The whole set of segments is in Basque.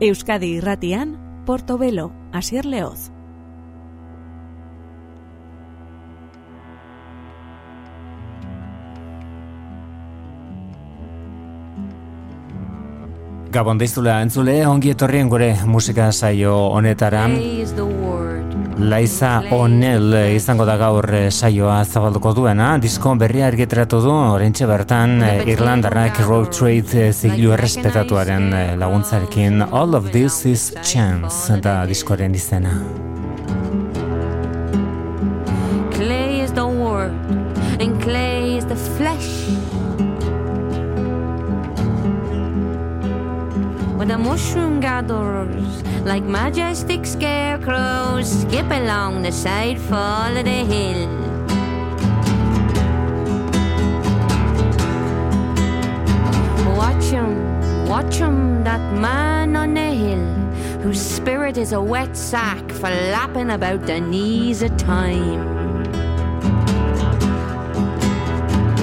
Euskadi irratian, Portobelo, Asier Leoz. Gabon deiztula entzule, ongi etorrien gure musika saio honetara. Laiza Onel izango da gaur eh, saioa zabalduko duena, disko berria argitratu du, orentxe bertan eh, Irlandarrak Road Trade eh, zigilu errespetatuaren laguntzarekin. All of This is Chance da diskoren izena. Clay is the word, and clay is the flesh The mushroom gatherers, like majestic scarecrows, skip along the side fall of the hill. Watch him, watch him, that man on the hill, whose spirit is a wet sack flapping about the knees of time.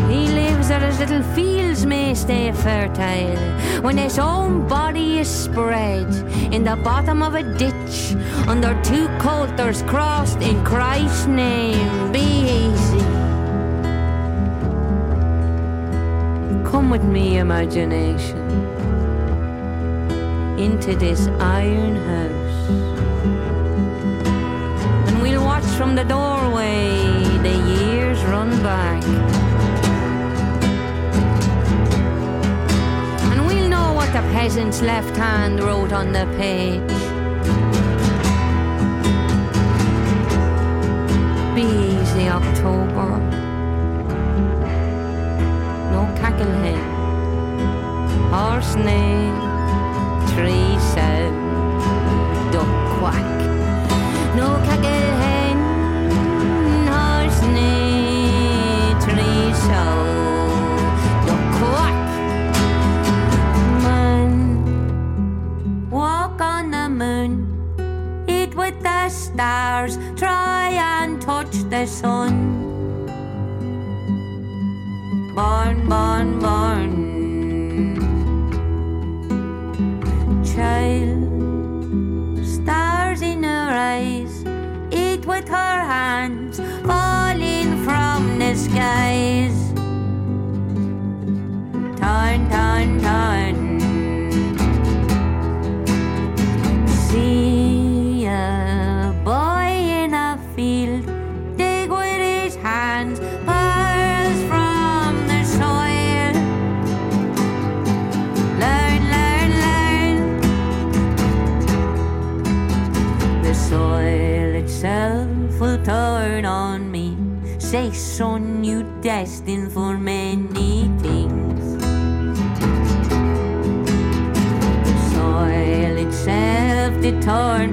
He lives that his little fields may stay fertile when his own body is spread in the bottom of a ditch under two coulters crossed in Christ's name. Be easy. Come with me, imagination, into this iron house. And we'll watch from the doorway the years run back the peasant's left hand wrote on the page. Be easy, October. No cackle hen, horse neigh, tree said, duck quack. No cackle stars try and touch the sun. Born, born, born. Son, you destined for many things. The soil itself did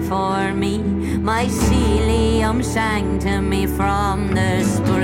for me, my cilium sang to me from the spring.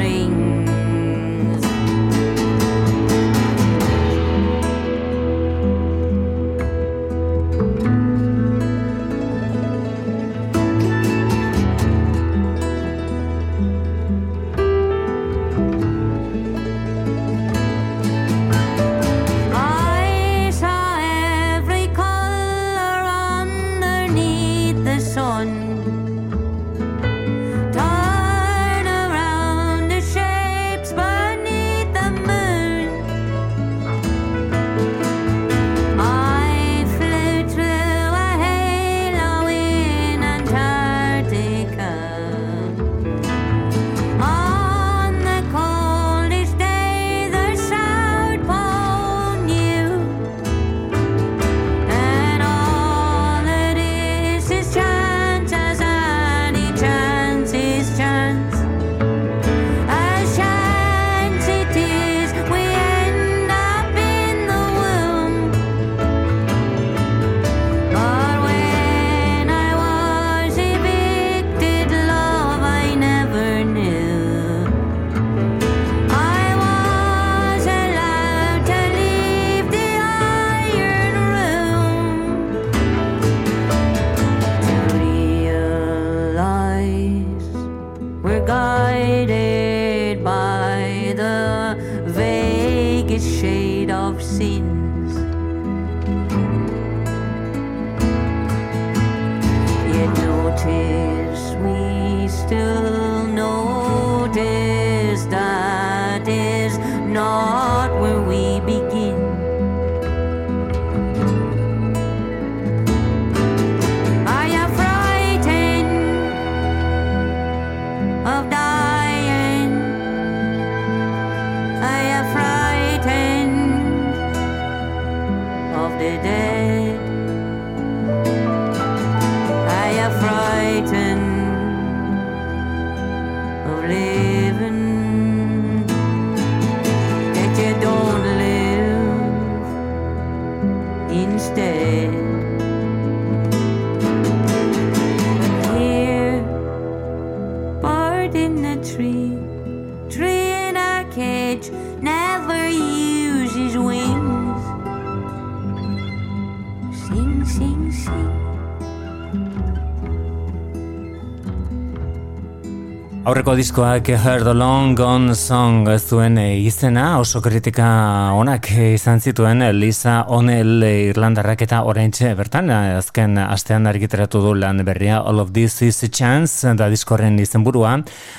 Aurreko diskoak Heard Long Gone Song zuen eh, izena oso kritika onak izan zituen eh, Lisa O'Neill eh, Irlandarrak eta oraintxe bertan azken astean argiteratu du lan berria All of This is a Chance da diskorren izenburua.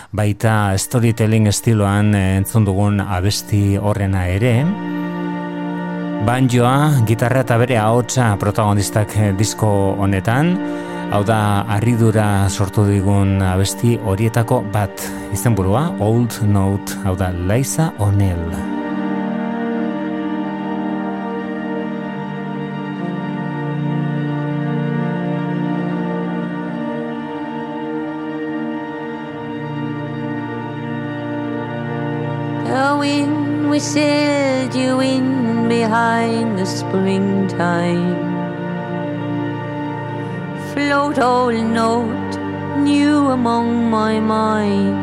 Baita storytelling estiloan entzun dugun abesti horrena ere. Banjoa, gitarra eta bere ahotsa protagonistak disko honetan Hau da, arridura sortu digun abesti horietako bat izenburua Old Note, hau da, Liza O'Neill. Wind whistled you in behind the springtime. Float old note new among my mind.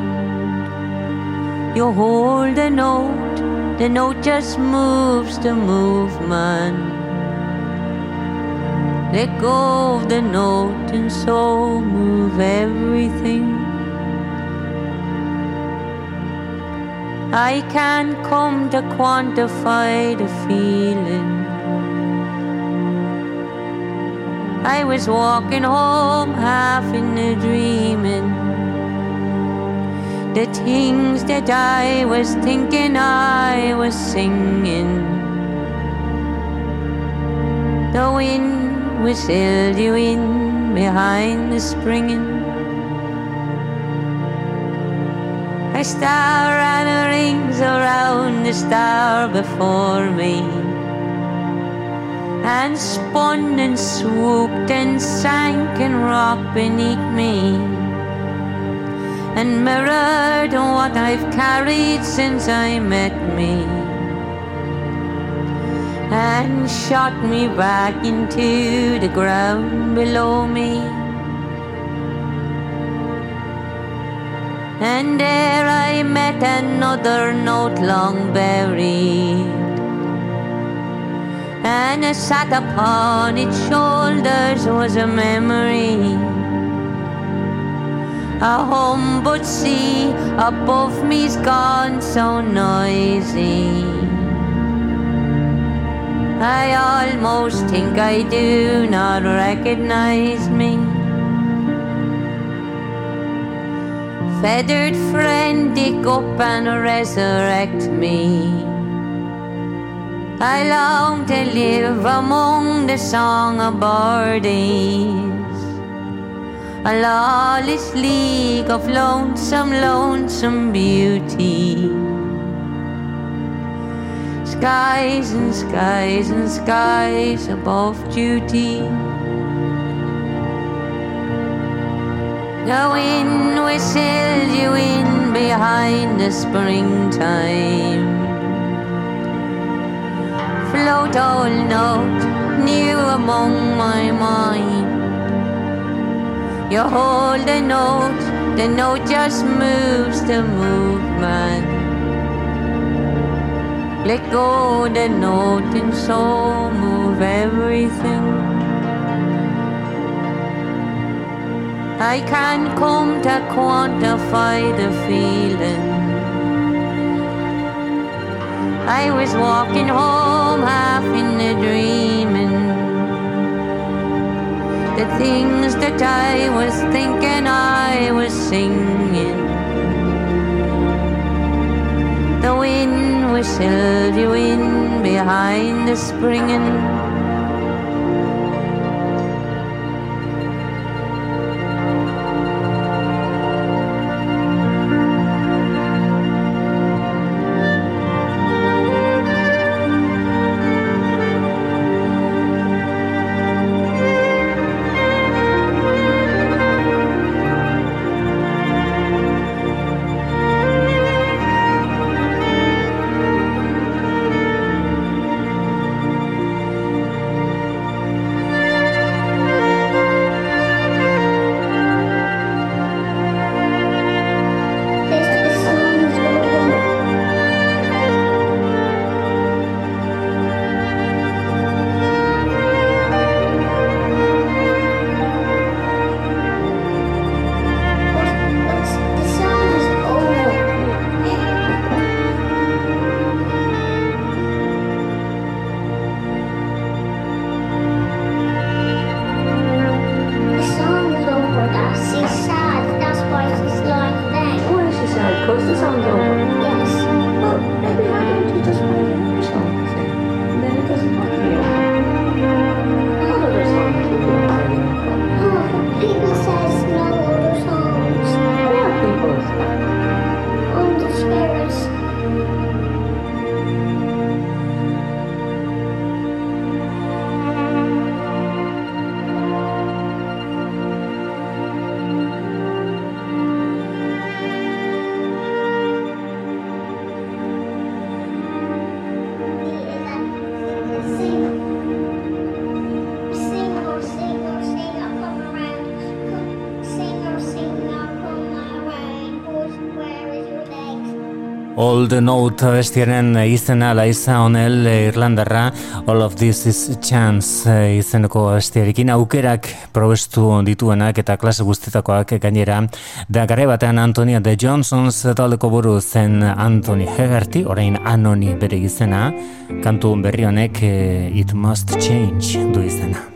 You hold the note, the note just moves the movement. Let go of the note and so move everything. I can't come to quantify the feeling. I was walking home half in a dreaming. The things that I was thinking I was singing. The wind whistled you in behind the springing. A star and rings around the star before me and spun and swooped and sank and rocked beneath me and mirrored what I've carried since I met me and shot me back into the ground below me. And there I met another note long buried. And I sat upon its shoulders was a memory. A home but sea above me's gone so noisy. I almost think I do not recognize me. feathered friend dig up and resurrect me. I long to live among the song of birdies, a lawless league of lonesome, lonesome beauty. Skies and skies and skies above duty. The wind whistled you in behind the springtime. Float all note new among my mind. You hold the note, the note just moves the movement. Let go the note and so move everything. I can't come to quantify the feeling. I was walking home half in a dreaming. The things that I was thinking I was singing. The wind whistled you in behind the springing Old Note bestiaren izena laiza onel Irlandarra All of this is chance izeneko bestiarekin. Aukerak probestu dituenak eta klase guztetakoak gainera. Da gare batean Antonia de Johnsons taldeko buru zen Anthony Hegarty orain Anoni bere izena. Kantu berri honek eh, It Must Change du izena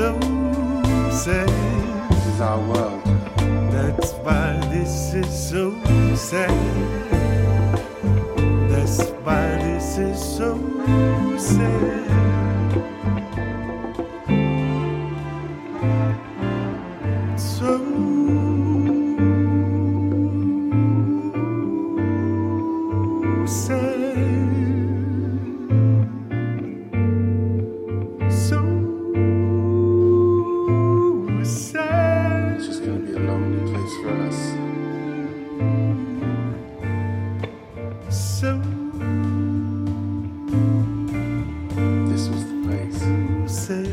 so sad. This is our world. That's why this is so sad. That's why this is so sad.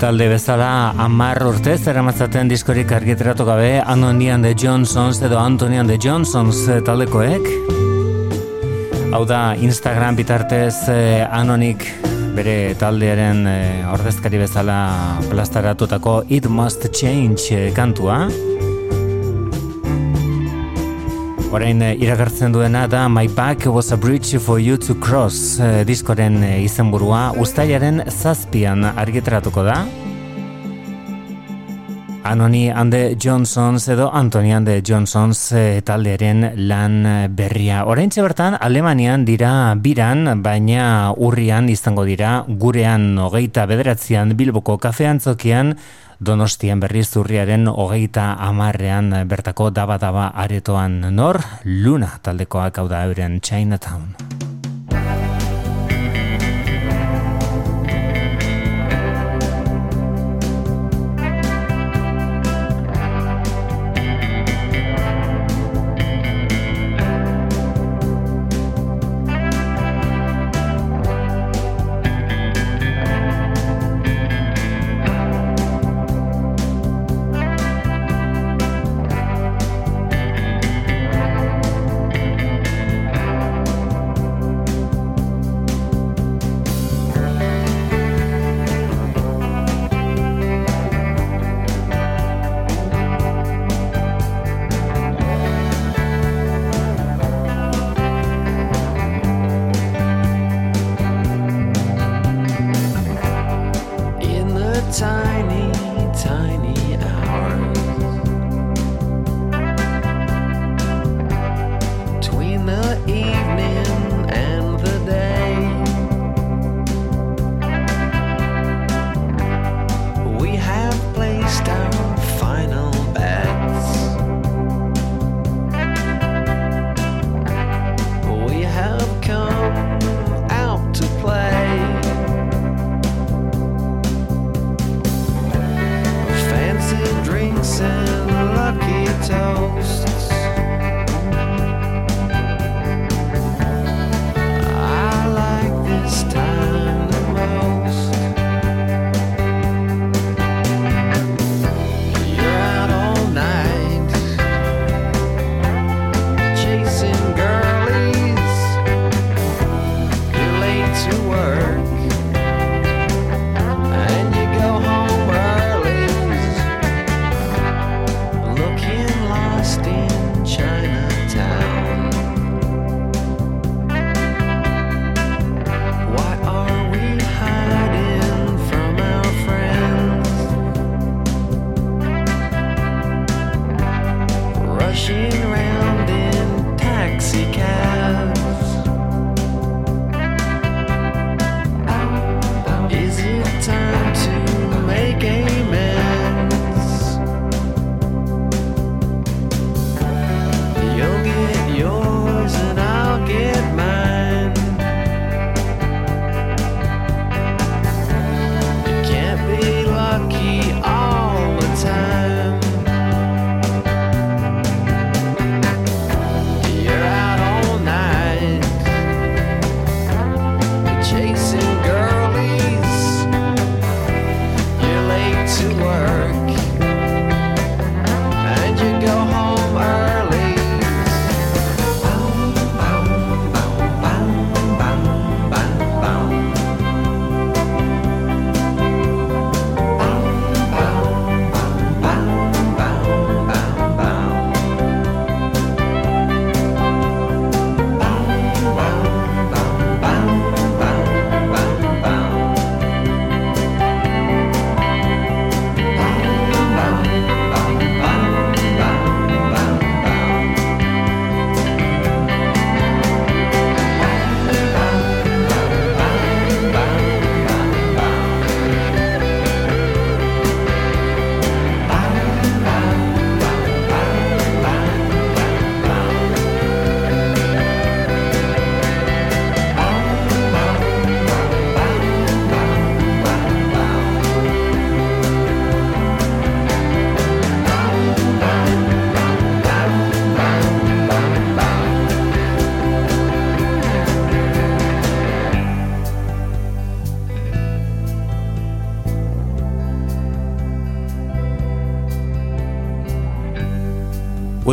Talde bezala amar urtez eramatzaten diskorik argiteratu gabe Anonian de Johnsons edo Antonian de Johnsons eh, taldekoek hau da Instagram bitartez eh, Anonik bere taldearen eh, ordezkari bezala plastaratutako It Must Change kantua Orain iragartzen duena da My Back Was a Bridge for You to Cross diskoren izenburua ustailaren zazpian argitratuko da. Anoni Ande Johnsons edo Antoni Ande Johnsons e, taldearen lan berria. Oraintxe bertan Alemanian dira biran, baina urrian izango dira gurean hogeita bederatzean Bilboko kafeantzokian Donostian berri zurriaren hogeita amarrean bertako daba-daba aretoan nor, luna taldekoak hau da euren Chinatown.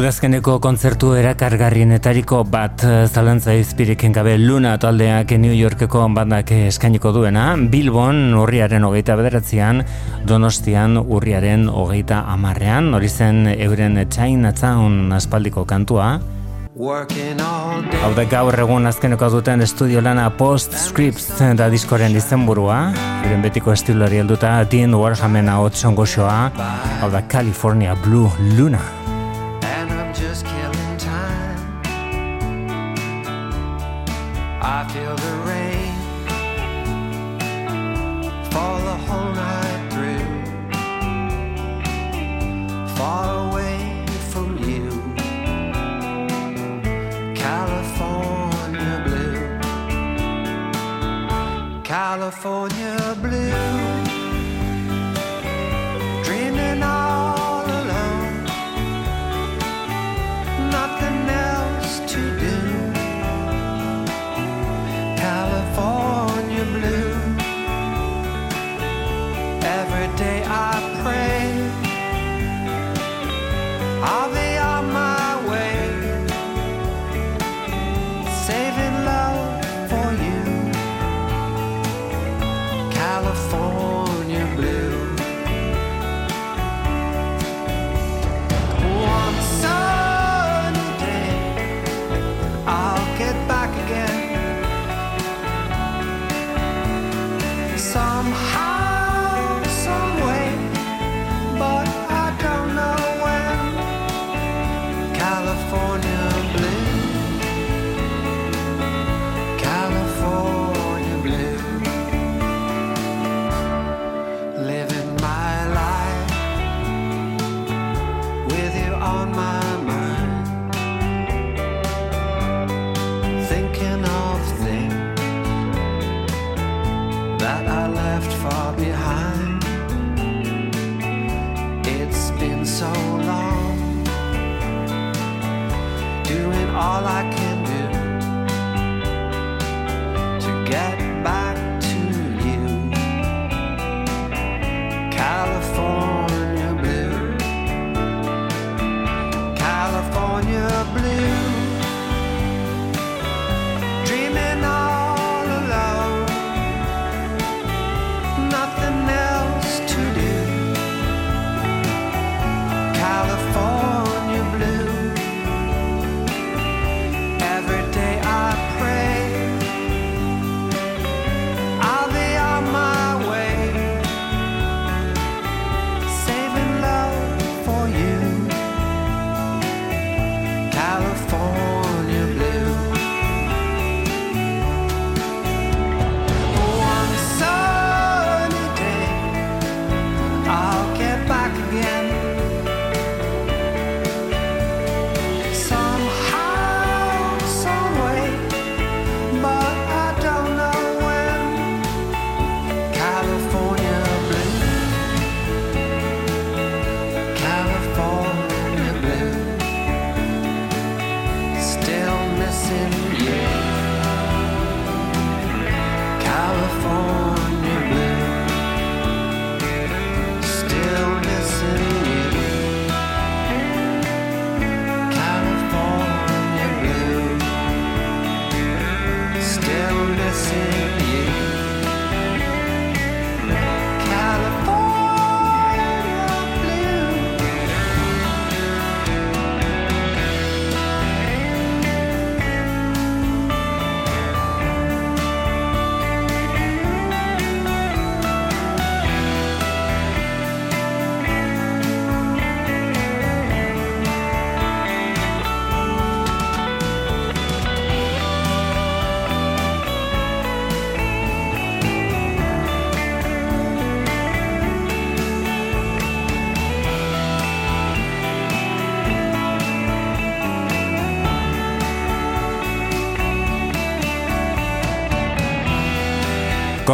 Udazkeneko kontzertu erakargarrienetariko bat eh, zalantza izpiriken gabe Luna taldeak New Yorkeko bandak eskainiko duena, Bilbon urriaren hogeita bederatzean, Donostian urriaren hogeita amarrean, hori zen euren Chinatown aspaldiko kantua. Hau da gaur egun azkeneko duten estudio lana Postscripts da diskoren izenburua, euren betiko estilari helduta Dean Warhamena hotxongo shoa, hau da California Blue Luna. just killing time. I feel the rain fall the whole night through, far away from you, California blue, California blue.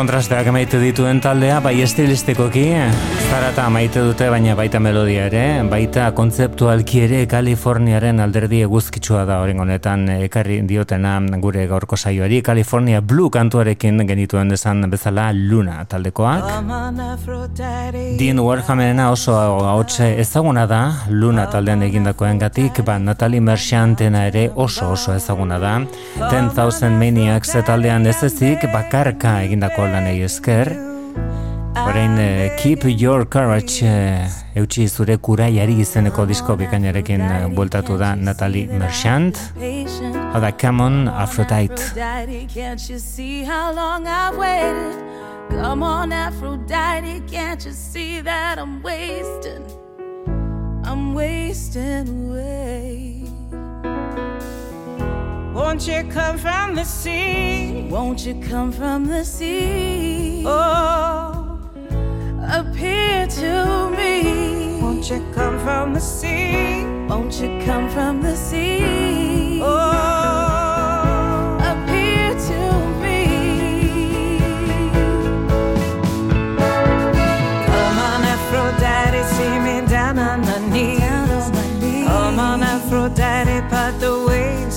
Kontrasteak maite dituen taldea, bai estilistikoki, zarata maite dute, baina baita melodia ere, baita kontzeptualki ere Kaliforniaren alderdi eguzkitsua da horren honetan ekarri diotena gure gaurko saioari, California Blue kantuarekin genituen desan bezala Luna taldekoak. Dean Warhammerena oso haotxe ezaguna da, Luna taldean egindakoen gatik, ba Natalie Merchantena ere oso oso ezaguna da. Ten Thousand Maniacs taldean ez ezik, bakarka egindako lanei esker. Horein, uh, Keep Your Courage uh, eutxi zure kuraiari izeneko disko bikainarekin uh, bueltatu da Natalie Merchant. Hada, come on, Aphrodite. Can't you see how long I've waited? Come on, Aphrodite, can't you see that I'm wasting? I'm wasting away. Won't you come from the sea? Won't you come from the sea? Oh, appear to me. Won't you come from the sea? Won't you come from the sea? Oh, appear to me. Come on, Aphrodite, see me down on my knees. Come on, Aphrodite, part the waves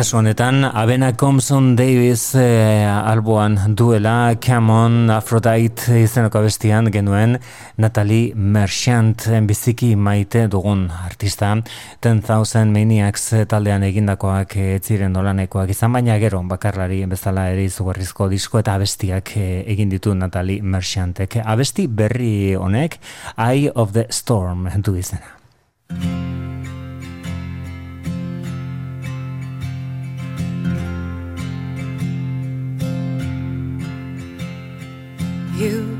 Kasu honetan, Abena Compson Davis eh, alboan duela Camon Aphrodite izeneko bestian genuen Natalie Merchant biziki maite dugun artista. Ten Thousand Maniacs taldean egindakoak ez ziren nolanekoak izan, baina gero bakarlari bezala ere izugarrizko disko eta abestiak eh, egin ditu Natalie Merchantek. Abesti berri honek, Eye of the Storm du izena. You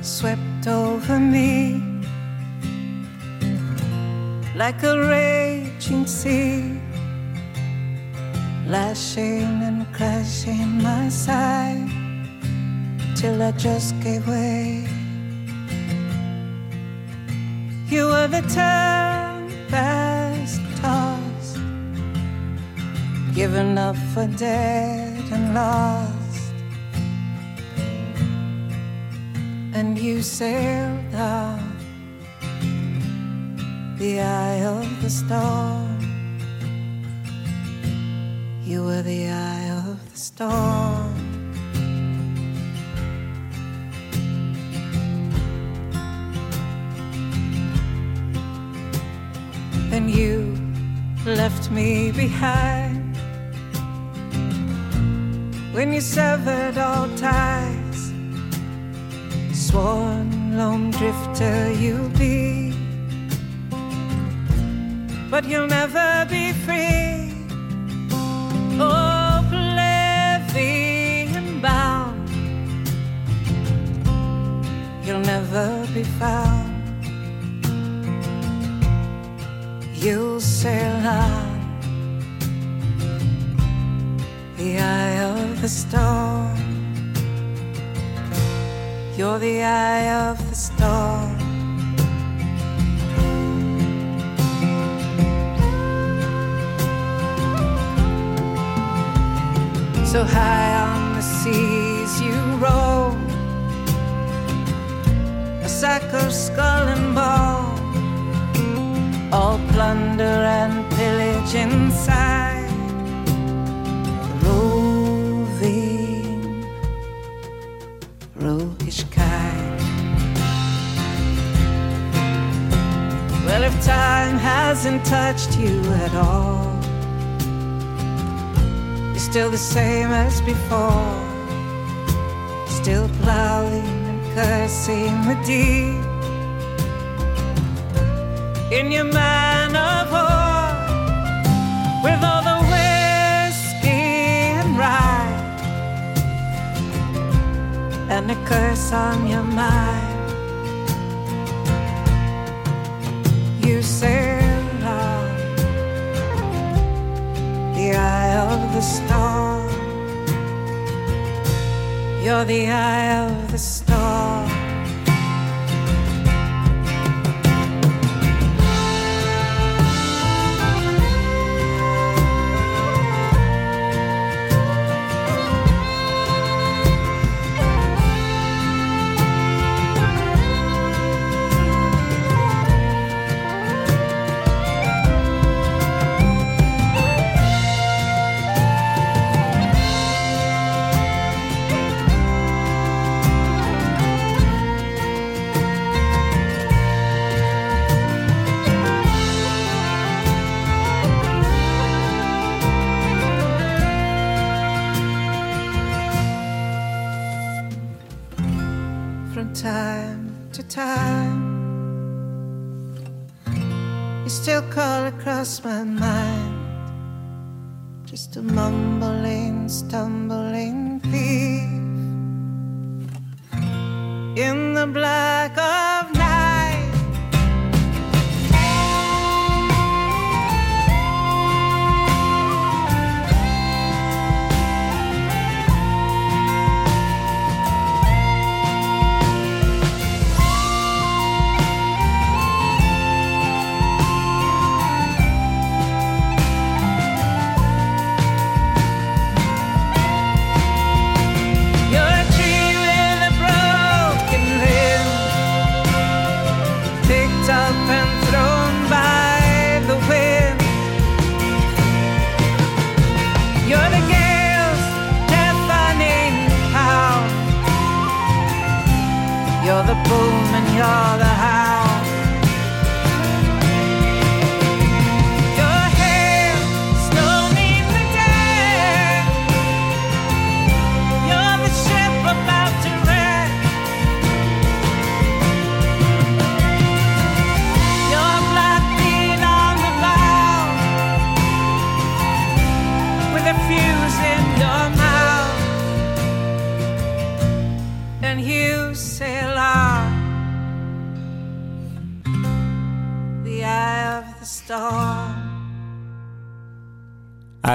swept over me like a raging sea, lashing and crashing my side till I just gave way. You were the tempest tossed, given up for dead and lost. And you sailed out the eye of the storm. You were the eye of the storm. Then you left me behind when you severed all ties sworn lone drifter you'll be, but you'll never be free. And bound, you'll never be found. You'll sail on the eye of the storm. You're the eye of the storm. So high on the seas you roll, a sack of skull and bone, all plunder and pillage inside. Well, time hasn't touched you at all, you're still the same as before. Still plowing and cursing the deep in your man of war with all the whiskey and rye and a curse on your mind. You sail on the eye of the storm. You're the eye of the storm.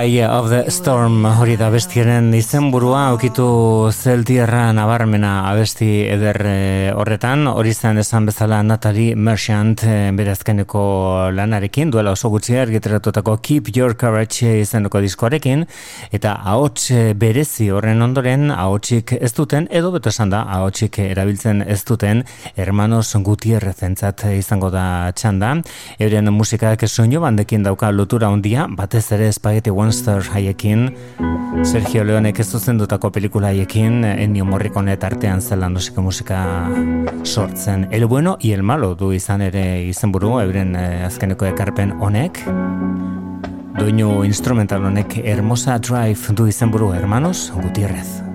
Eye of the Storm hori da bestiaren izenburua okitu zeltierra nabarmena abesti eder eh, horretan. Hori zen esan bezala Natalie Merchant eh, bere azkeneko lanarekin. Duela oso gutxi argiteratutako Keep Your Courage izeneko diskoarekin. Eta ahots eh, berezi horren ondoren ahotsik ez duten edo beto esan da ahotsik erabiltzen ez duten Hermanos Gutierrez entzat izango da txanda. Euren musikak soinu bandekin dauka lotura handia batez ere Spaghetti Monster haiekin Sergio Leonek ez zuzendutako pelikula haiekin Ennio Morricone artean zelan musika musika sortzen. El bueno y el malo du izan ere izenburu euren eh, azkeneko ekarpen honek. Doinu instrumental honek Hermosa Drive du izenburu Hermanos Gutierrez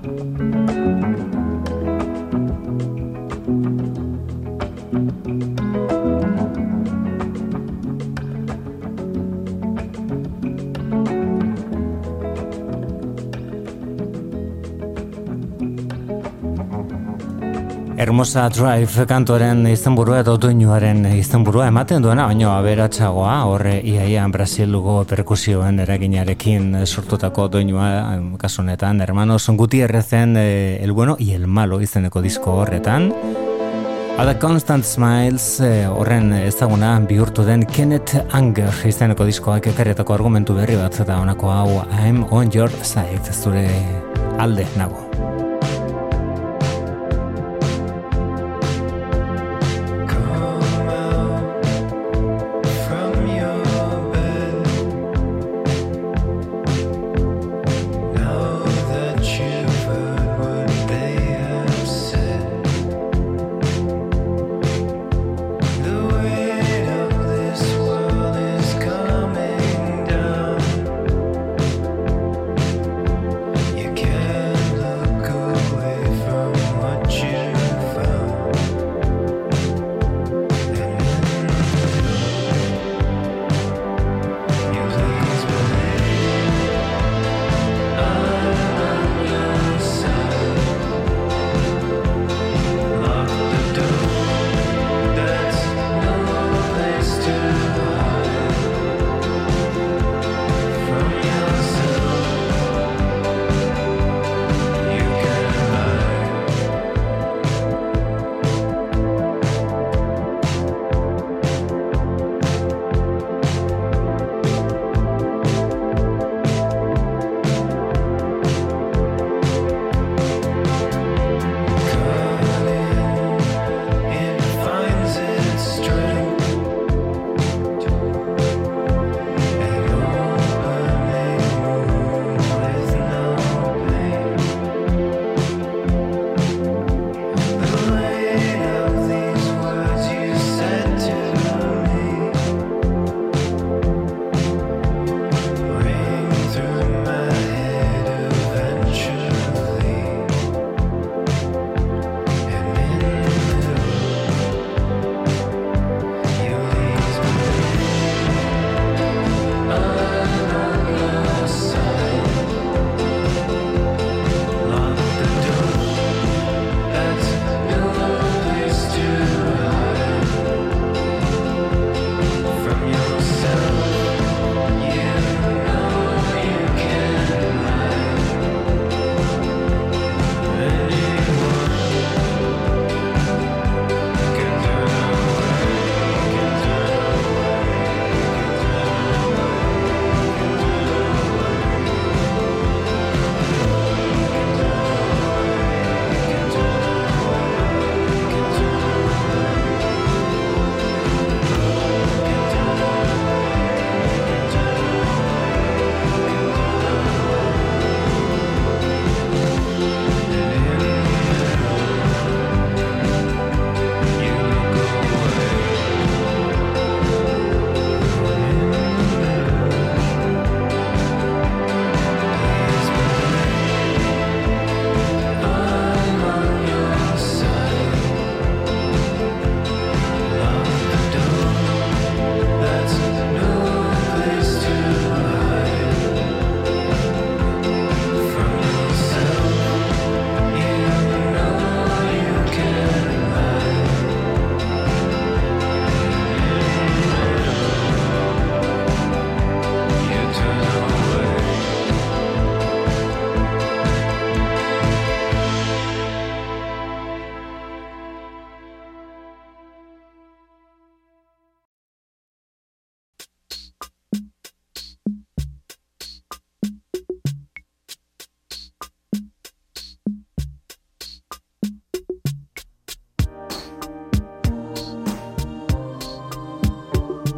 Thank you. Hermosa Drive kantoren izenburua edo duinuaren izenburua ematen duena, baina aberatsagoa horre iaian Brasilugo perkusioen eraginarekin sortutako doinua kasunetan, hermanos Gutierrezen eh, el bueno y el malo izeneko disko horretan. A The Constant Smiles eh, horren ezaguna bihurtu den Kenneth Anger izeneko diskoak ekarretako argumentu berri bat eta honako hau I'm on your side zure alde nago.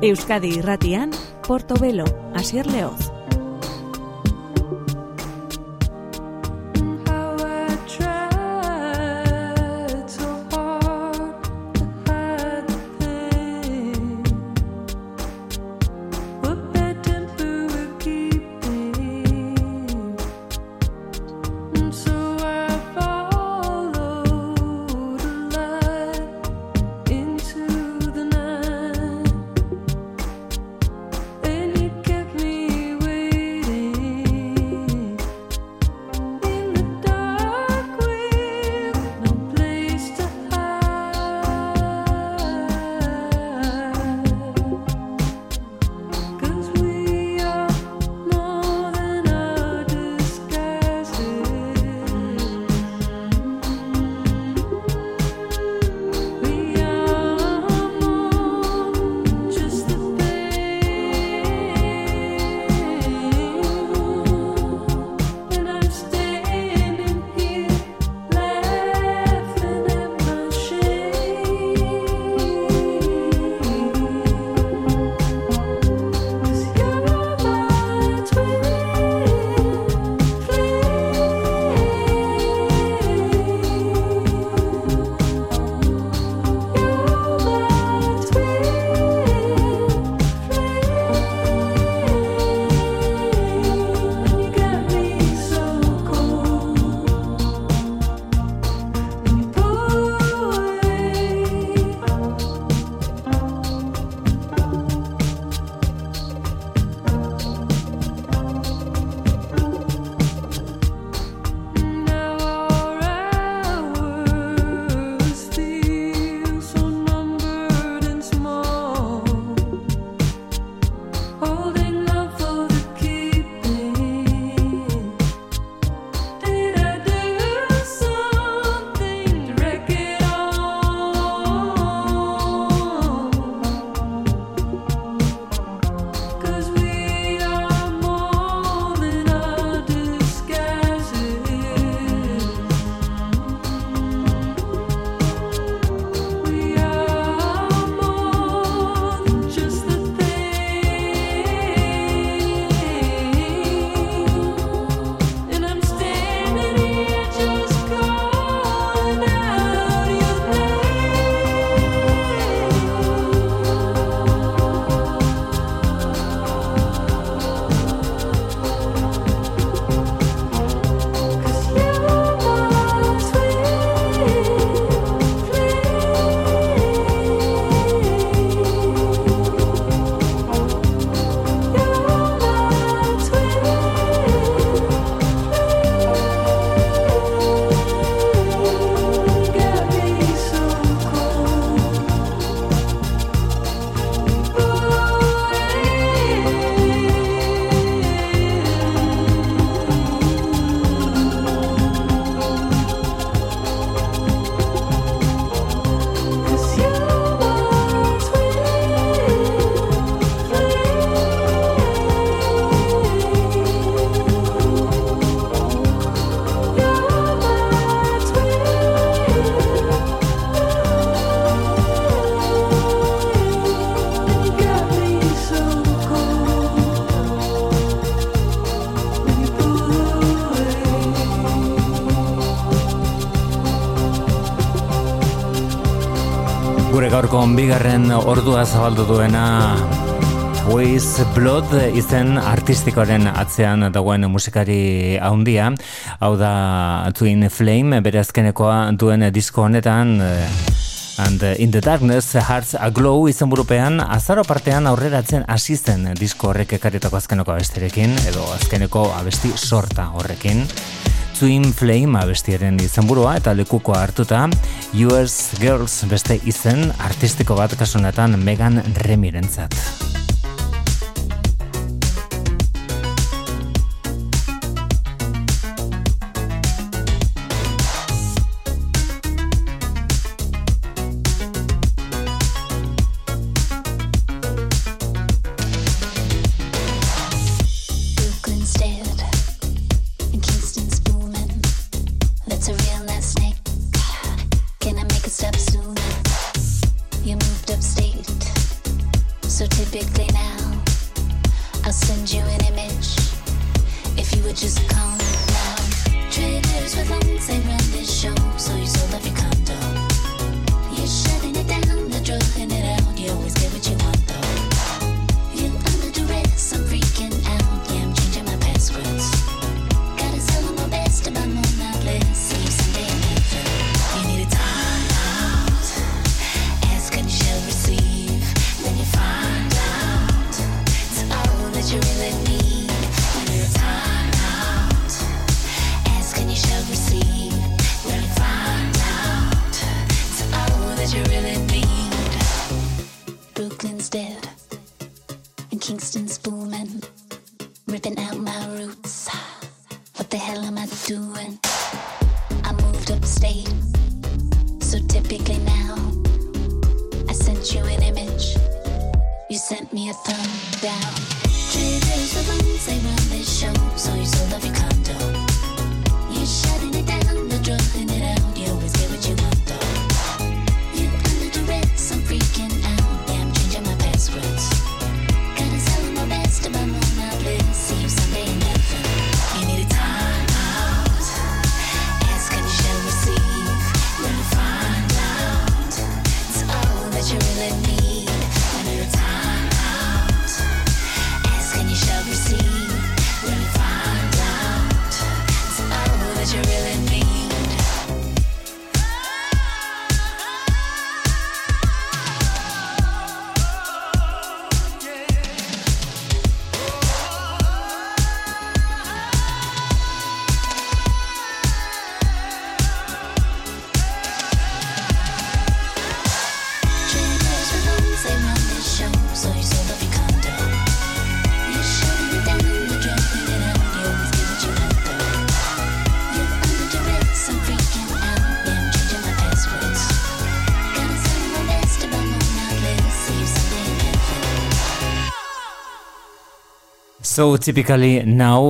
Euskadi Irratian, Portobelo, Asier Leoz. Bigarren ordua zabaldu duena With Blood izen artistikoaren atzean dagoen musikari haundia hau da Twin Flame bere azkenekoa duen disko honetan eh, And in the darkness, hearts a glow izan burupean, azaro partean aurreratzen asisten disko horrek ekaritako azkeneko abesterekin, edo azkeneko abesti sorta horrekin. Twin Flame abestiaren izenburua eta lekuko hartuta US Girls beste izen artistiko bat kasunetan Megan Remirentzat. step sooner. You moved upstate, so typically now I'll send you an image if you would just come, down. Traders with lungs, they run this show.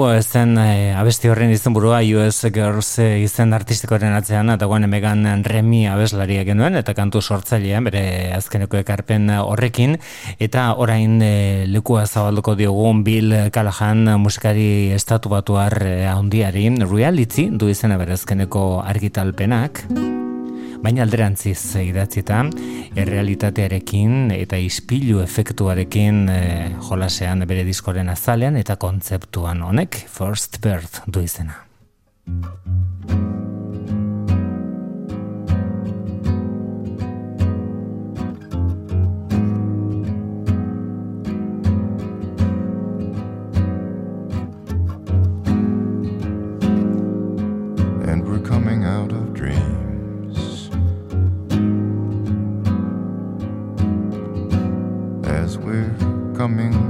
Uh, zen uh, abesti horren izenburua US Girls uh, izen artistikoaren atzean eta guan emegan Remi abeslaria genuen eta kantu sortzailean bere azkeneko ekarpen horrekin. Eta orain uh, lekua zabalduko diogun Bill Callahan musikari estatu batuar uh, handiari. Reality du izena bere azkeneko argitalpenak baina alderantziz idatzita errealitatearekin eta ispilu efektuarekin e, jolasean bere diskoren azalean eta kontzeptuan honek First Birth du izena. coming.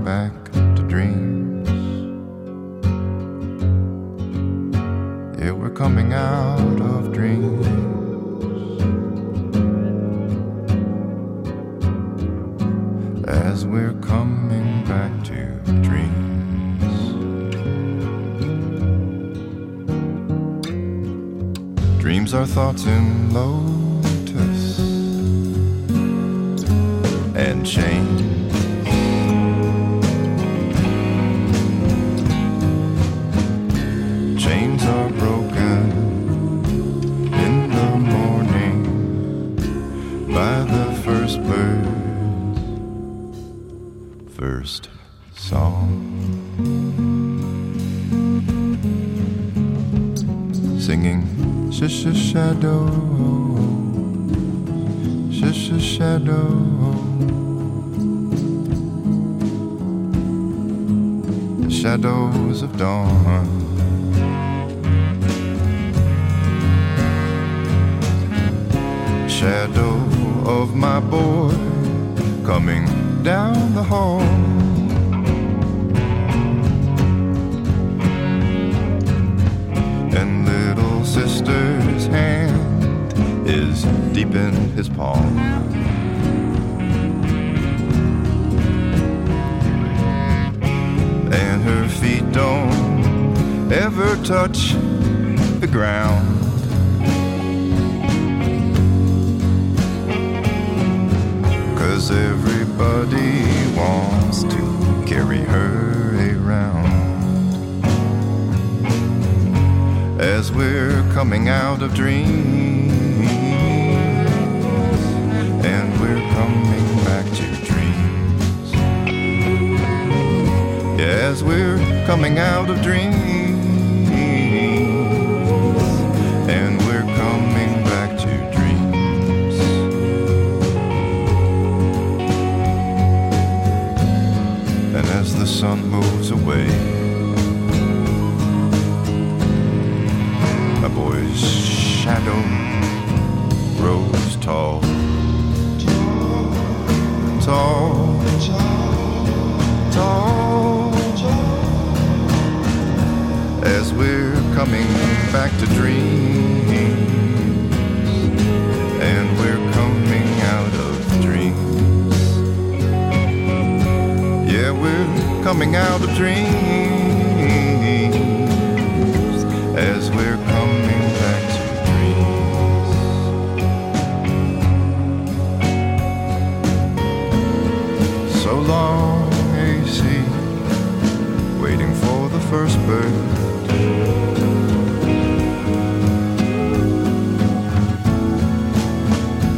Waiting for the first bird.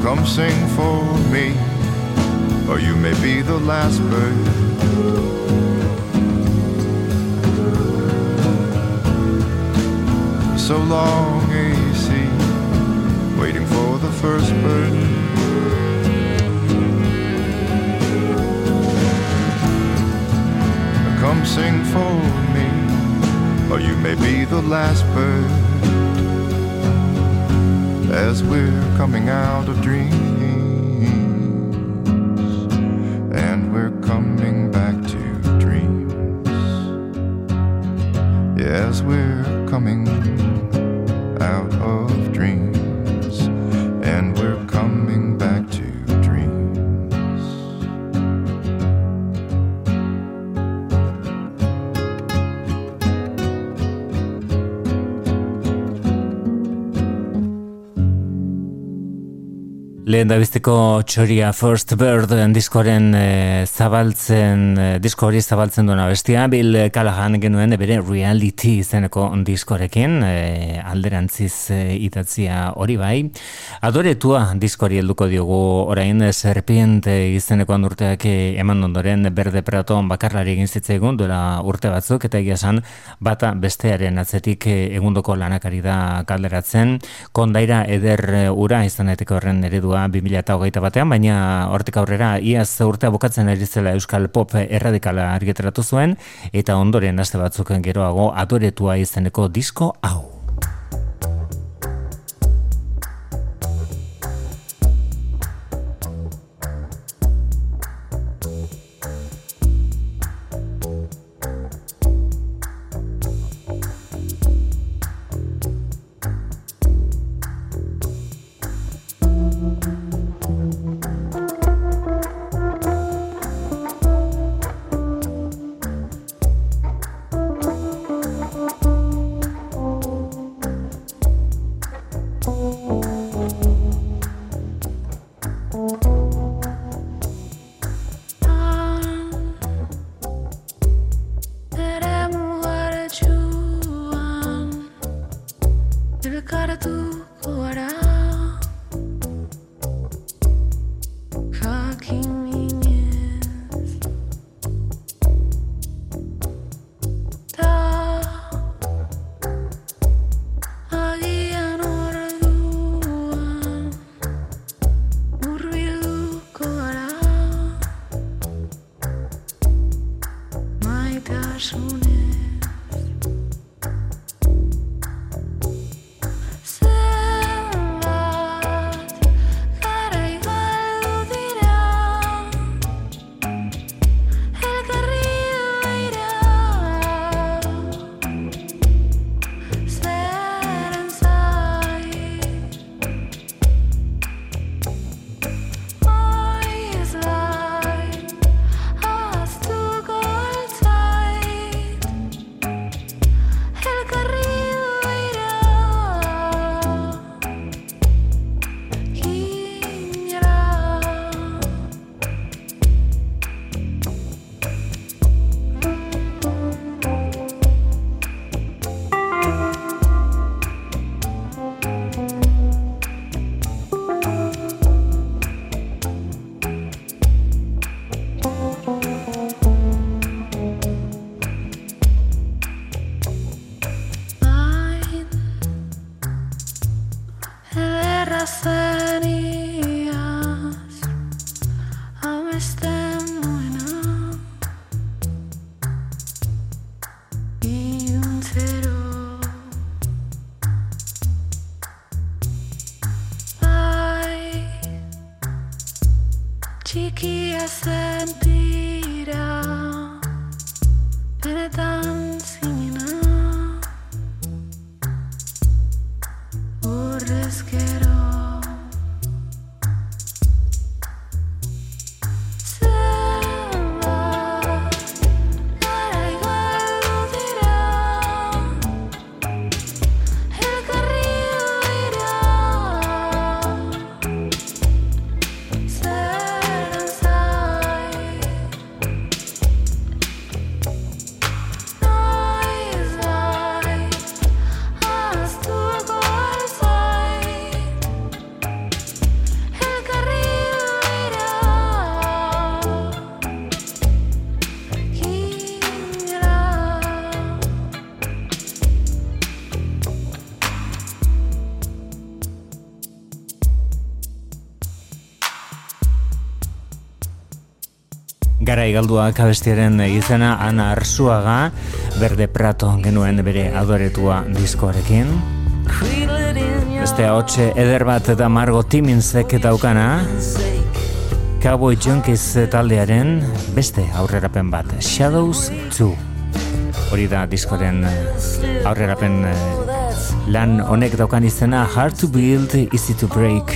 Come sing for me, or you may be the last bird. so long, AC, waiting for the first bird. Sing for me, or you may be the last bird. As we're coming out of dreams, bizteko txoria First Bird diskoren e, zabaltzen, e, disko hori zabaltzen duena bestia, Bill Callahan genuen e, bere reality izeneko diskorekin, e, alderantziz e, idatzia hori bai. Adoretua diskori helduko diogu orain Serpiente izeneko andurteak eman ondoren berde praton bakarlari egin zitzaigun duela urte batzuk, eta egia esan bata bestearen atzetik egundoko lanakari da kalderatzen, kondaira eder ura izaneteko horren eredua 2008 batean, baina hortik aurrera iaz urtea bukatzen ari zela Euskal Pop erradikala argitaratu zuen, eta ondoren aste batzuk geroago adoretua izeneko disko hau. Gara igaldua kabestiaren izena Ana Arzuaga, Berde Prato genuen bere adoretua diskoarekin. Beste hotxe eder bat eta Margo Timinzek daukana, Cowboy Junkies taldearen beste aurrerapen bat, Shadows 2. Hori da diskoren aurrerapen eh, lan honek daukan izena Hard to Build, Easy to Break.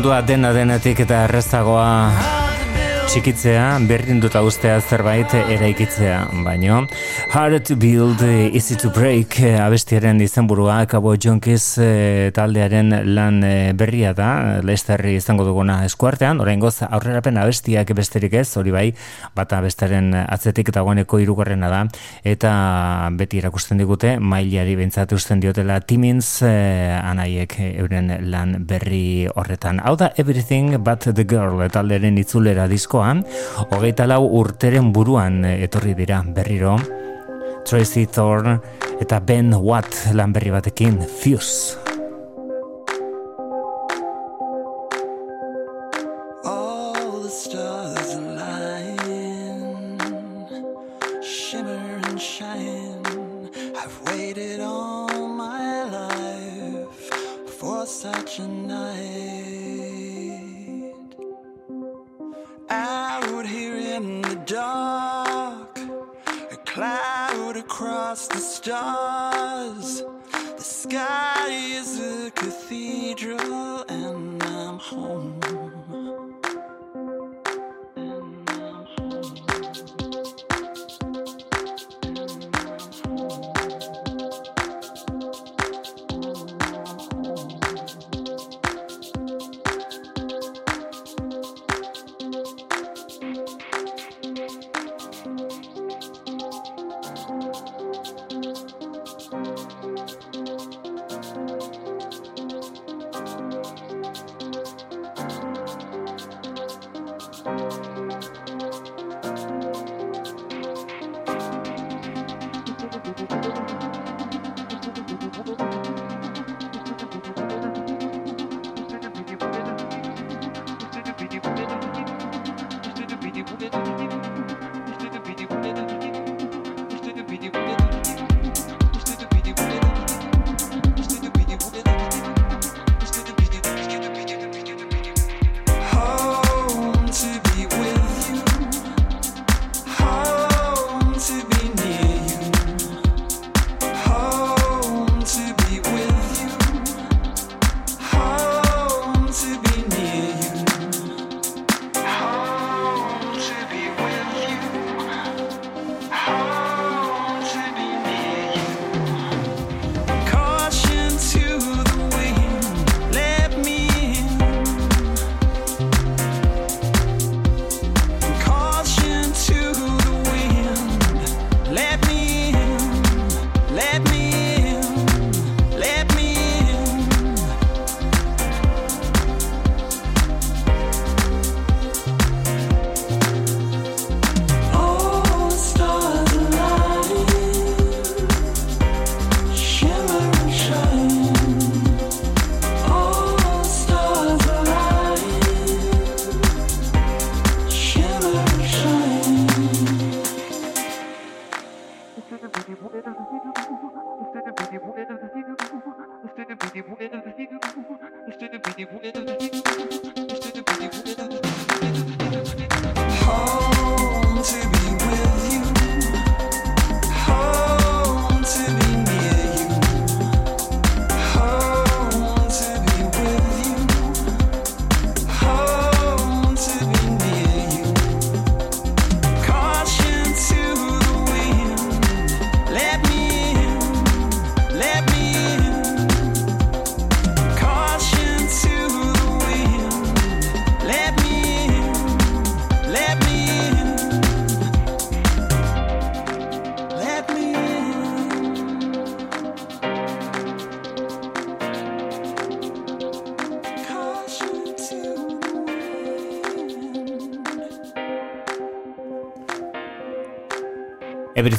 Mundua dena denetik eta errezagoa txikitzea, berrinduta ustea zerbait eraikitzea, baino Hard to build, easy to break abestiaren izenburua Kabo Jonkiz eh, taldearen lan eh, berria da, leizterri izango duguna eskuartean, orain goz aurrerapen abestiak besterik ez, hori bai, bata abestaren atzetik dagoeneko irugarrena da, eta beti erakusten digute, mailari bintzatu usten diotela Timins eh, anaiek euren lan berri horretan. Hau da Everything But The Girl taldearen itzulera disko hogeita lau urteren buruan etorri dira berriro. Tracy Thorne eta Ben Watt lan berri batekin Fuse. in the dark, a cloud across the stars. The sky is a cathedral, and I'm home.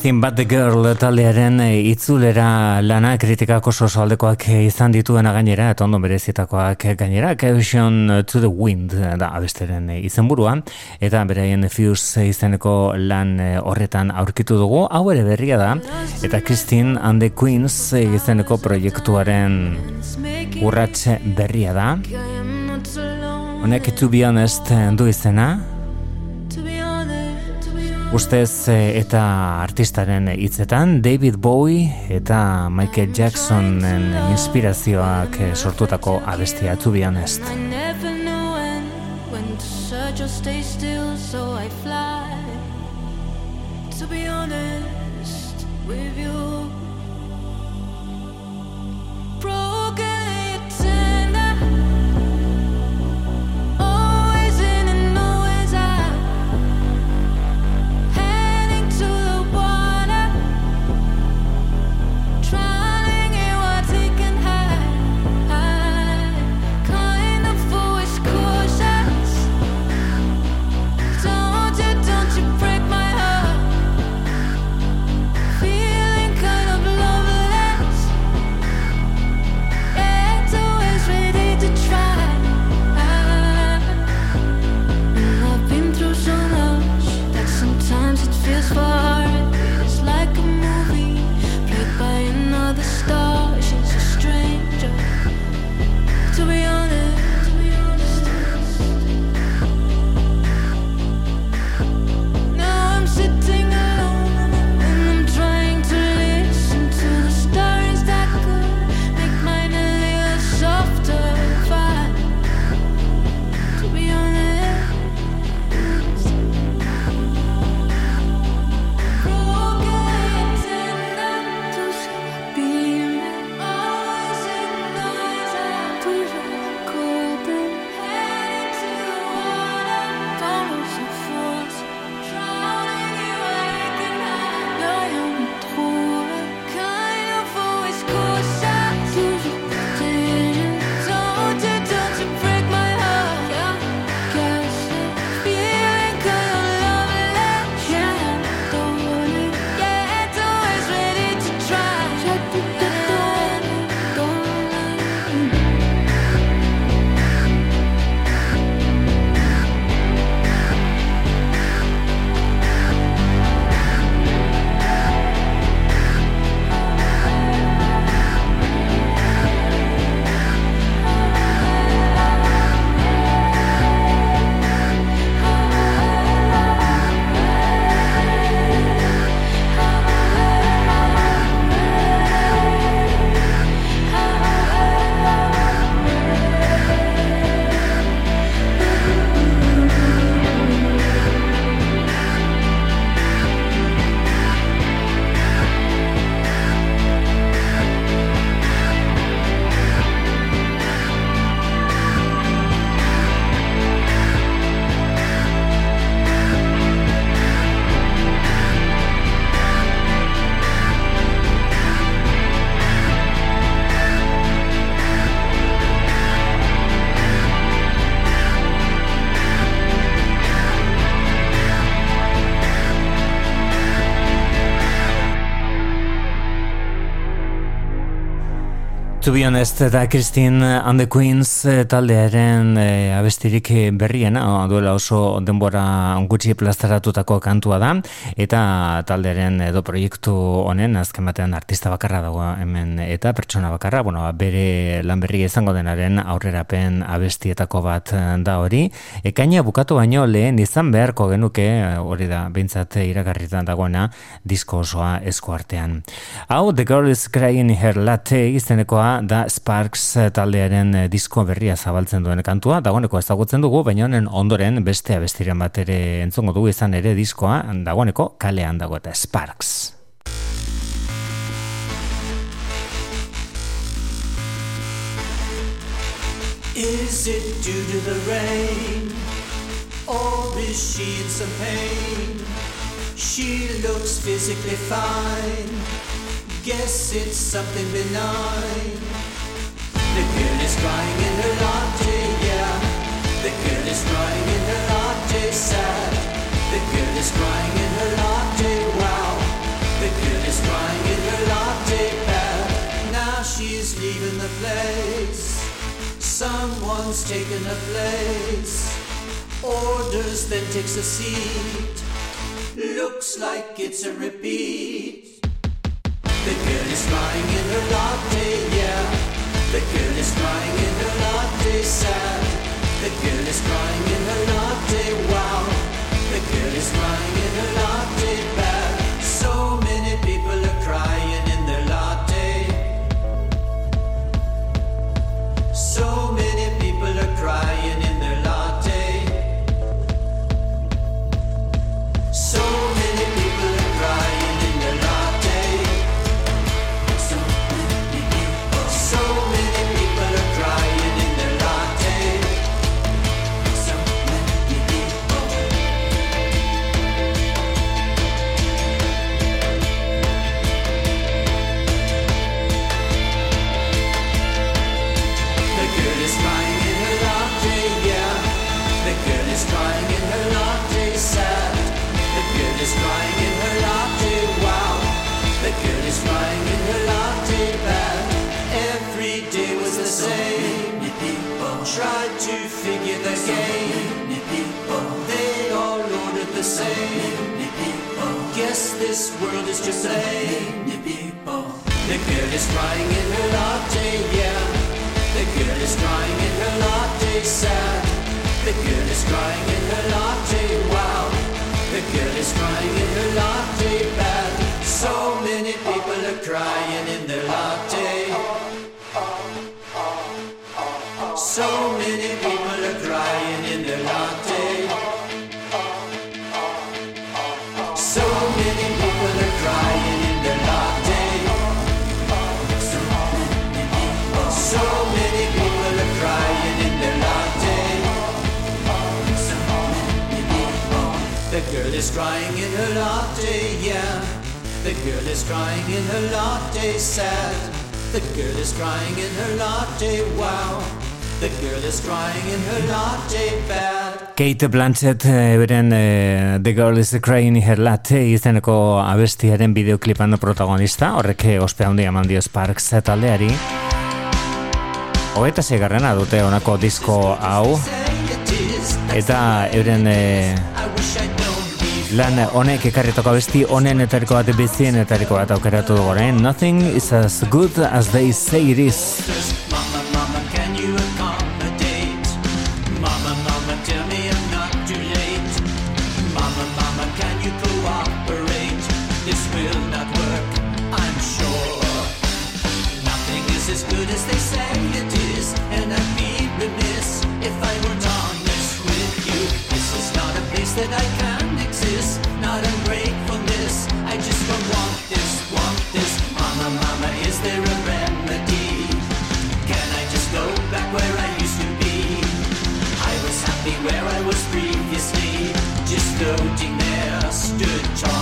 Everything But The Girl taldearen eh, itzulera lana kritikak oso aldekoak izan dituena gainera, eta ondo berezitakoak gainera, Caution to the Wind da abesteren izenburuan, eta beraien Fuse izeneko lan eh, horretan aurkitu dugu, hau ere berria da, eta Christine and the Queens izeneko proiektuaren urratxe berria da. Honek, to be honest, du izena, Ustez eh, eta artistaren hitzetan David Bowie eta Michael Jacksonen inspirazioak eh, sortutako abestia to be honest. search or stay still, so I fly. To be honest with you. To be honest, da Christine and the Queens eh, taldearen e, abestirik berriena, duela oso denbora gutxi plastaratutako kantua da, eta taldearen edo proiektu honen, azken batean artista bakarra dago hemen, eta pertsona bakarra, bueno, bere lan berri izango denaren aurrerapen abestietako bat eh, da hori. Ekaina bukatu baino lehen izan beharko genuke, hori da, behintzat iragarritan dagoena, disko osoa esku artean. Hau, The Girl is Crying Her Latte izenekoa da Sparks eh, taldearen eh, disko berria zabaltzen duen kantua, dagoeneko ezagutzen dugu, baina honen ondoren bestea bestiren bat ere entzongo dugu izan ere diskoa, dagoeneko kalean dago eta Sparks. Is it due to the rain? Or is she in some pain? She looks physically fine Guess it's something benign The girl is crying in her latte, yeah. The girl is crying in her latte, sad. The girl is crying in her latte, wow. The girl is crying in her latte, bad. Now she's leaving the place. Someone's taken her place. Orders, then takes a seat. Looks like it's a repeat. The girl is crying in her latte, yeah. The girl is crying in her latte sad. The girl is crying in her latte wow. The girl is crying in her latte is just a many people. The girl is crying in her latte, yeah. The girl is crying in her latte, sad. The girl is crying in her latte, wow. The girl is crying in her latte, bad. So many people are crying in their latte. Is crying in her latte, yeah. The girl is crying in her latte, sad. The girl is crying in her latte, wow. The girl is crying in her latte, bad. Kate Blanchett eh, beren eh, The Girl is Crying in Her Latte izeneko abestiaren bideoklipan protagonista, horrek eh, ospea handi eman dio Sparks taldeari. Hogeita segarrena dute honako disko hau, eta euren eh, lan honek ekarritako abesti honen etariko bat bizien etariko bat aukeratu dugu. Nothing is as good as they say it is. Just floating there, stood.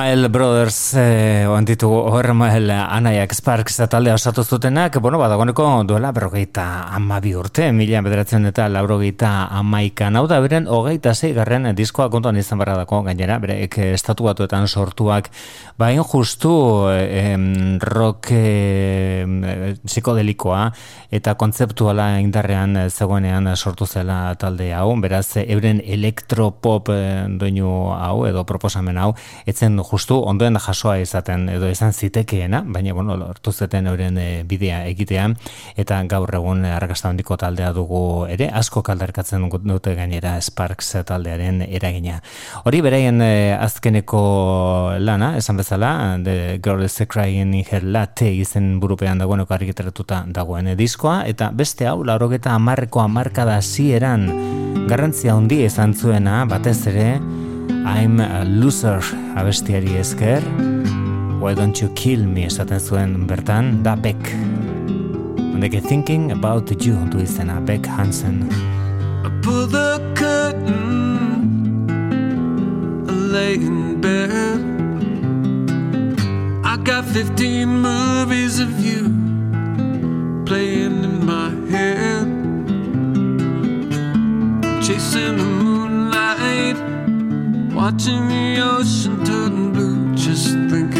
Mael Brothers eh, oantitu hor Mael Anaiak Sparks taldea osatu zutenak, bueno, badagoneko duela berrogeita amabi urte, mila bederatzen eta laurogeita amaikan, hau da beren hogeita zeigarren diskoa kontuan izan barra dako, gainera, berek estatu batuetan sortuak, bain justu eh, em, rock eh, psikodelikoa eta kontzeptuala indarrean zegoenean sortu zela talde hau, beraz euren elektropop eh, doinu hau edo proposamen hau, etzen justu ondoen jasoa izaten edo izan zitekeena, baina bueno, lortu zeten euren e, bidea egitea eta gaur egun arrakasta handiko taldea dugu ere asko kaldarkatzen dute gainera Sparks taldearen eragina. Hori beraien e, azkeneko lana, esan bezala, The Girl is Crying in Her Latte izen burupean dagoeneko argiteratuta dagoen diskoa eta beste hau, laurogeta amarreko amarkada zieran garrantzia handi izan zuena, batez ere, I'm a loser abestiari esker. Why don't you kill me? Esaten zuen bertan da Beck. Ondeke thinking about you du izena Beck Hansen. I pull the curtain I lay in bed. I got 15 movies of you Playing in my head. Chasing Watching the ocean turn blue, just thinking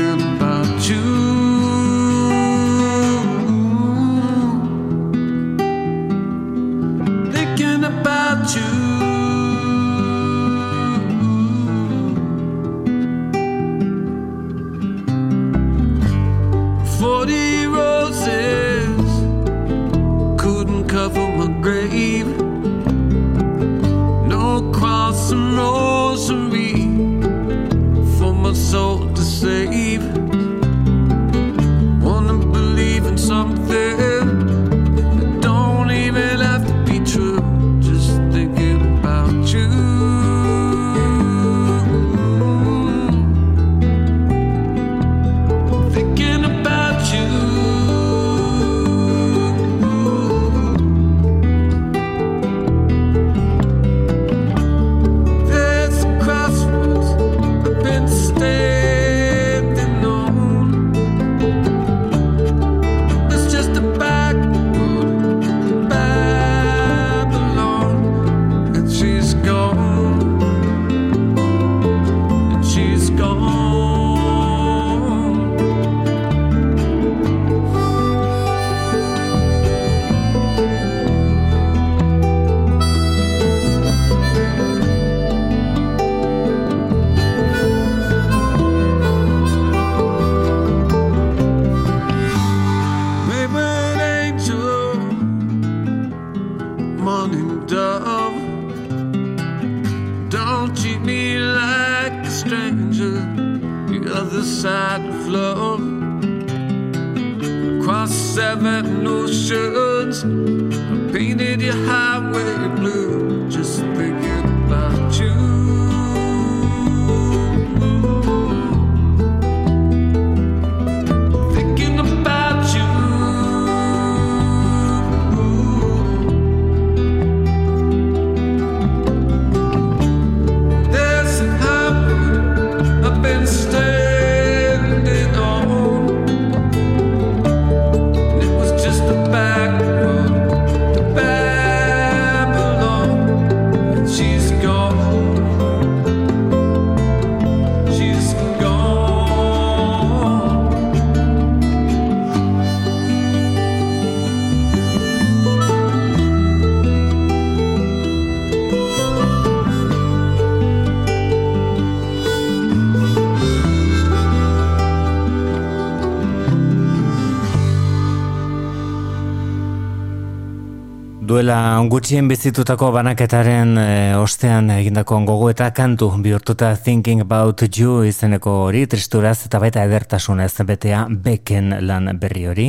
duela gutxien bizitutako banaketaren e, ostean egindako gogo eta kantu bihurtuta Thinking About You izeneko hori tristuraz eta baita edertasunez betea beken lan berri hori.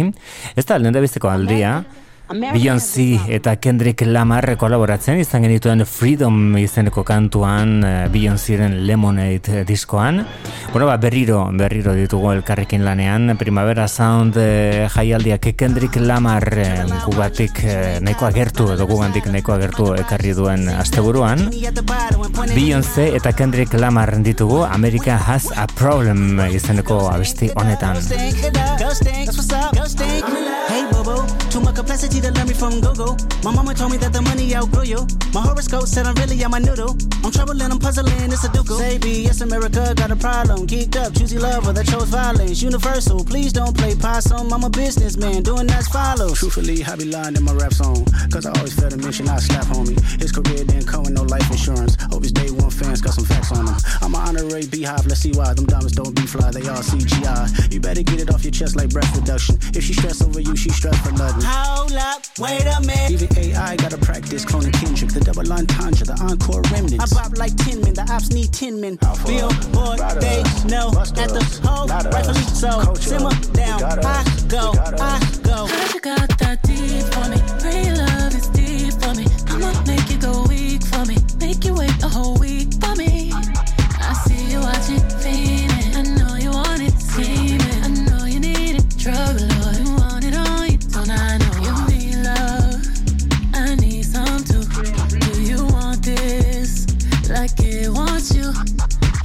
Ez da, lehen aldia, Beyoncé eta Kendrick Lamar kolaboratzen izan genituen Freedom izeneko kantuan eh, Beyoncéren Lemonade diskoan. Bueno, ba, berriro, berriro ditugu elkarrekin lanean. Primavera Sound eh, jaialdiak Kendrick Lamar eh, gugatik eh, nahiko agertu edo gugantik nahiko agertu ekarri duen asteburuan. Beyoncé eta Kendrick Lamar ditugu America Has a Problem izeneko abesti honetan. Hey, Bobo. Too much capacity to learn me from Google. My mama told me that the money outgrew you. My horoscope said I'm really on my noodle. I'm troubling, I'm puzzling, it's a duke. Say B, yes, America got a problem. Geeked up, choosy lover that chose violence. Universal, please don't play possum. I'm a businessman, doing as follows. Truthfully, I be lying in my rap song. Cause I always felt a mission, I slap homie. His career didn't come with no life insurance. Hope his day one fans got some facts on him. I'm an honorary beehive, let's see why. Them diamonds don't be fly, they all CGI. You better get it off your chest like breath reduction. If she stress over you, she stress for nothing. Hold up, wait a minute. Even AI gotta practice cloning Kendrick, the double entendre, the encore remnants. I bop like 10 men, the ops need 10 men. Billboard, they know at the hole, rightfully so. Simmer down, I go, I go. Heard you got that like it wants you?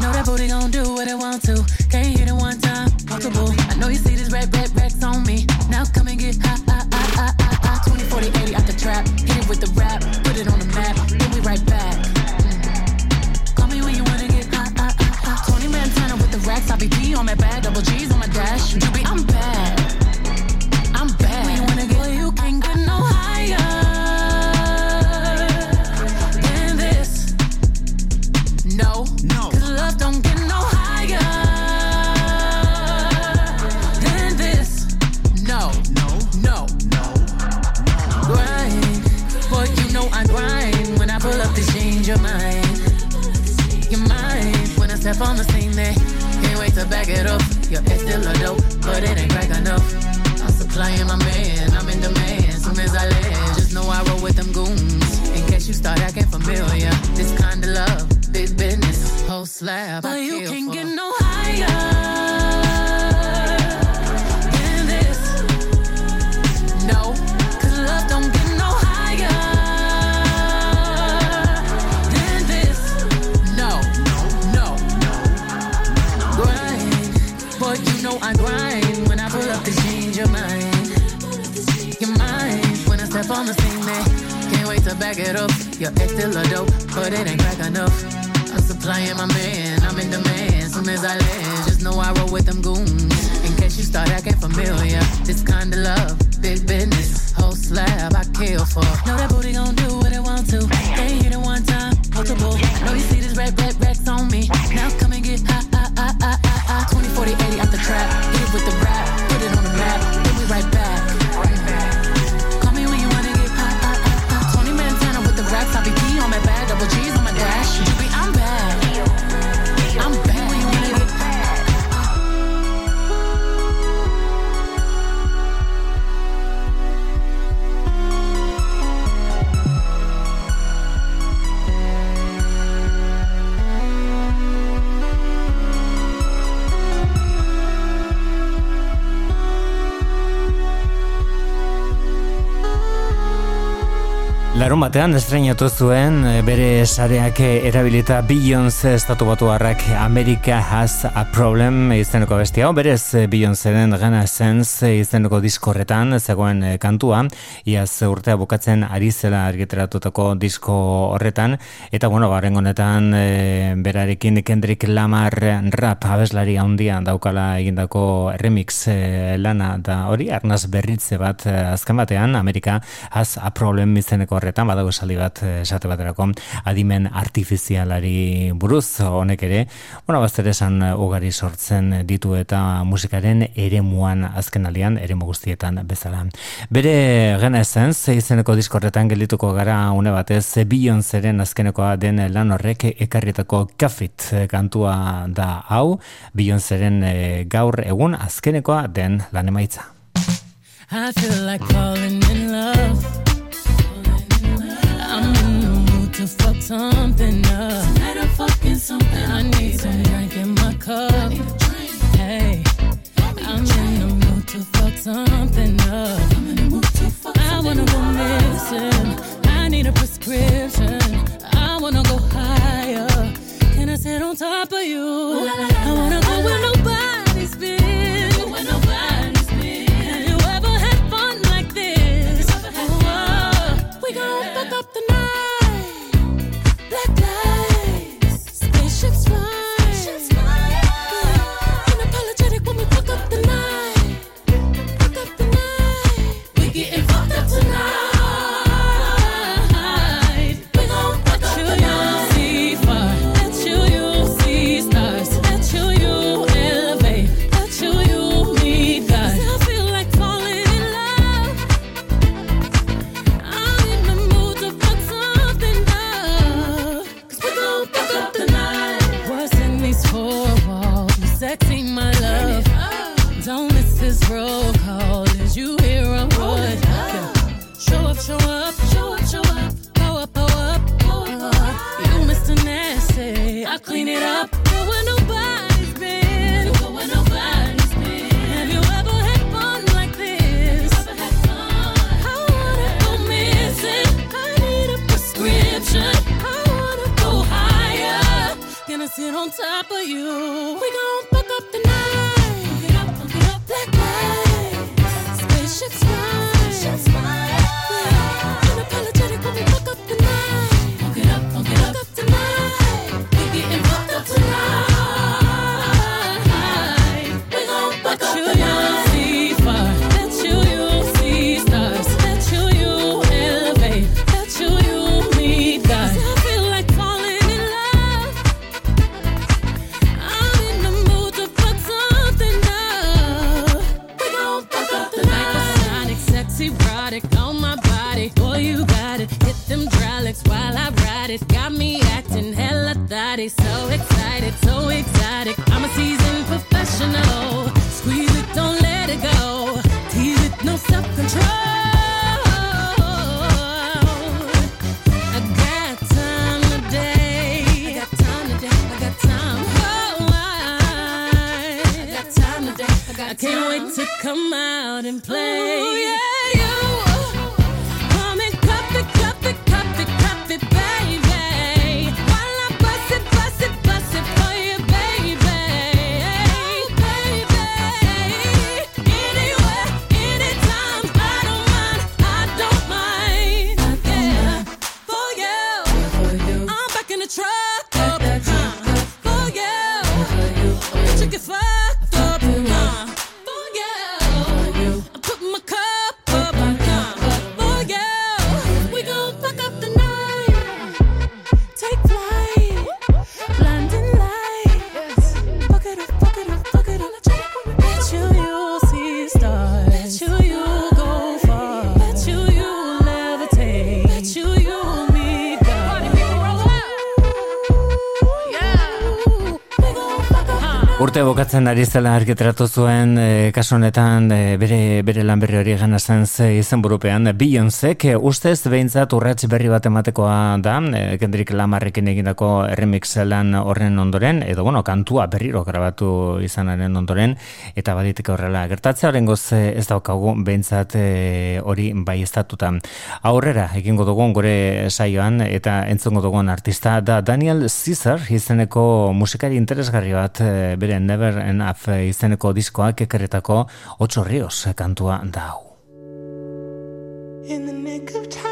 Know that booty gon' do what it want to. Can't hit it one time, multiple. I know you see this red, red, racks on me. Now come and get high, high, high, high, high, high. 20, 40, 80 out the trap. Hit it with the rap, put it on the map. Then we right back. Call me when you wanna get high, high, high, high. 20 man turner with the racks. I be P on my bag, double G's on my dash. You be, I'm bad. Step on the scene, they can't wait to back it up. Your ex still a dope, but it ain't crack enough. I'm supplying my man, I'm in demand. Soon as I land, just know I roll with them goons. In case you start acting familiar, this kind of love, big business, whole slab. But you can't get no higher batean estrenatu zuen eh, bere sareak erabilita Beyoncé estatu batuarrak America has a problem izeneko bestia. Hau berez eh, Beyoncéren Gana Sense izeneko diskorretan zegoen eh, kantua. Iaz urtea bukatzen ari zela argiteratutako disko horretan. Eta bueno, garen honetan e, berarekin Kendrick Lamar rap abeslari handia daukala egindako remix e, lana da hori arnaz berritze bat azken batean Amerika has a problem izeneko horretan badago esaldi bat eh, esate baterako adimen artifizialari buruz honek ere. Bueno bazter esan eh, ugari sortzen ditu eta musikaren eremuan azken alian eremu guztietan bezala. Bere gena ezen izeneko diskorretan geldituko gara une batez Beyoncéren azkenekoa den lan horrek ekarrietako kafit kantua da hau. Beyoncéren eh, gaur egun azkenekoa den lan emaitza. I feel like falling in love. To fuck something up. Tonight I'm fucking something I need some drink in my cup. Hey, I'm in the mood to fuck something up. I wanna go missing. I need a prescription. I wanna go higher. Can I sit on top of you? I wanna bezala argitratu zuen e, kasu honetan e, bere, bere lan berri hori gana zen ze izen burupean. Beyoncék e, ustez behintzat urrats berri bat ematekoa da, e, Kendrick Lamarrekin egindako remix lan horren ondoren, edo bueno, kantua berriro grabatu izanaren ondoren, eta baditeke horrela. Gertatzea horren goz ez daukagu behintzat e, hori bai estatuta. Aurrera, egingo dugun gore saioan eta entzongo dugun artista da Daniel Caesar izeneko musikari interesgarri bat e, bere Never and Love izeneko diskoak ekerretako Ocho Rios kantua da hau. In the nick of time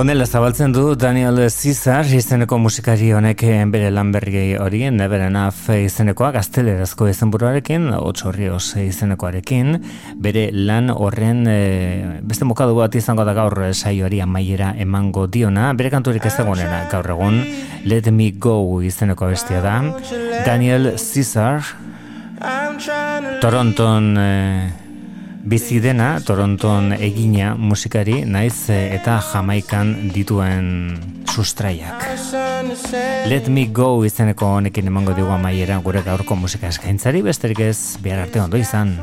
Honela zabaltzen du Daniel Caesar izeneko musikari honek bere lan berri hori Never Enough izenekoa gaztelerazko izenburuarekin otxorrioz izenekoarekin. Bere lan horren e, beste mokadu bat izango da gaur saioari amaiera emango diona. Bere kanturik ez dagoenena gaur egun. Let Me Go izeneko bestia da. Daniel Caesar Toronton e, bizi dena Toronton egina musikari naiz eh, eta Jamaikan dituen sustraiak. Let me go izeneko honekin emango dugu amaiera gure gaurko musika eskaintzari besterik ez behar arte ondo izan.